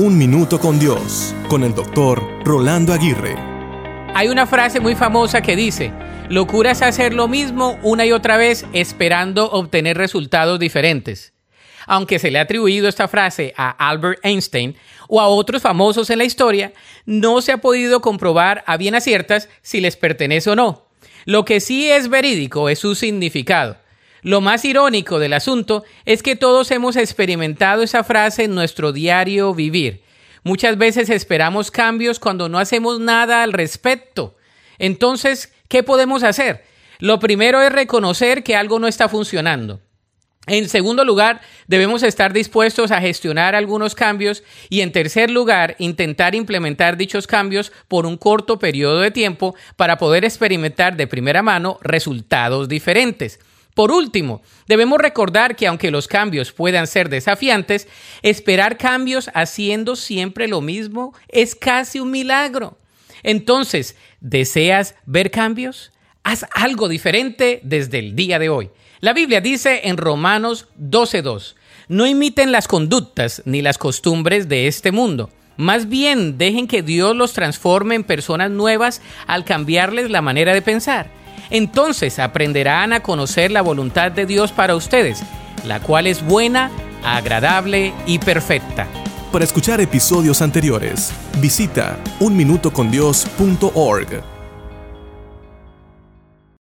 Un Minuto con Dios, con el doctor Rolando Aguirre. Hay una frase muy famosa que dice, locura es hacer lo mismo una y otra vez esperando obtener resultados diferentes. Aunque se le ha atribuido esta frase a Albert Einstein o a otros famosos en la historia, no se ha podido comprobar a bien aciertas si les pertenece o no. Lo que sí es verídico es su significado. Lo más irónico del asunto es que todos hemos experimentado esa frase en nuestro diario vivir. Muchas veces esperamos cambios cuando no hacemos nada al respecto. Entonces, ¿qué podemos hacer? Lo primero es reconocer que algo no está funcionando. En segundo lugar, debemos estar dispuestos a gestionar algunos cambios y en tercer lugar, intentar implementar dichos cambios por un corto periodo de tiempo para poder experimentar de primera mano resultados diferentes. Por último, debemos recordar que aunque los cambios puedan ser desafiantes, esperar cambios haciendo siempre lo mismo es casi un milagro. Entonces, ¿deseas ver cambios? Haz algo diferente desde el día de hoy. La Biblia dice en Romanos 12.2, no imiten las conductas ni las costumbres de este mundo. Más bien, dejen que Dios los transforme en personas nuevas al cambiarles la manera de pensar entonces aprenderán a conocer la voluntad de Dios para ustedes, la cual es buena, agradable y perfecta. Para escuchar episodios anteriores, visita unminutocondios.org.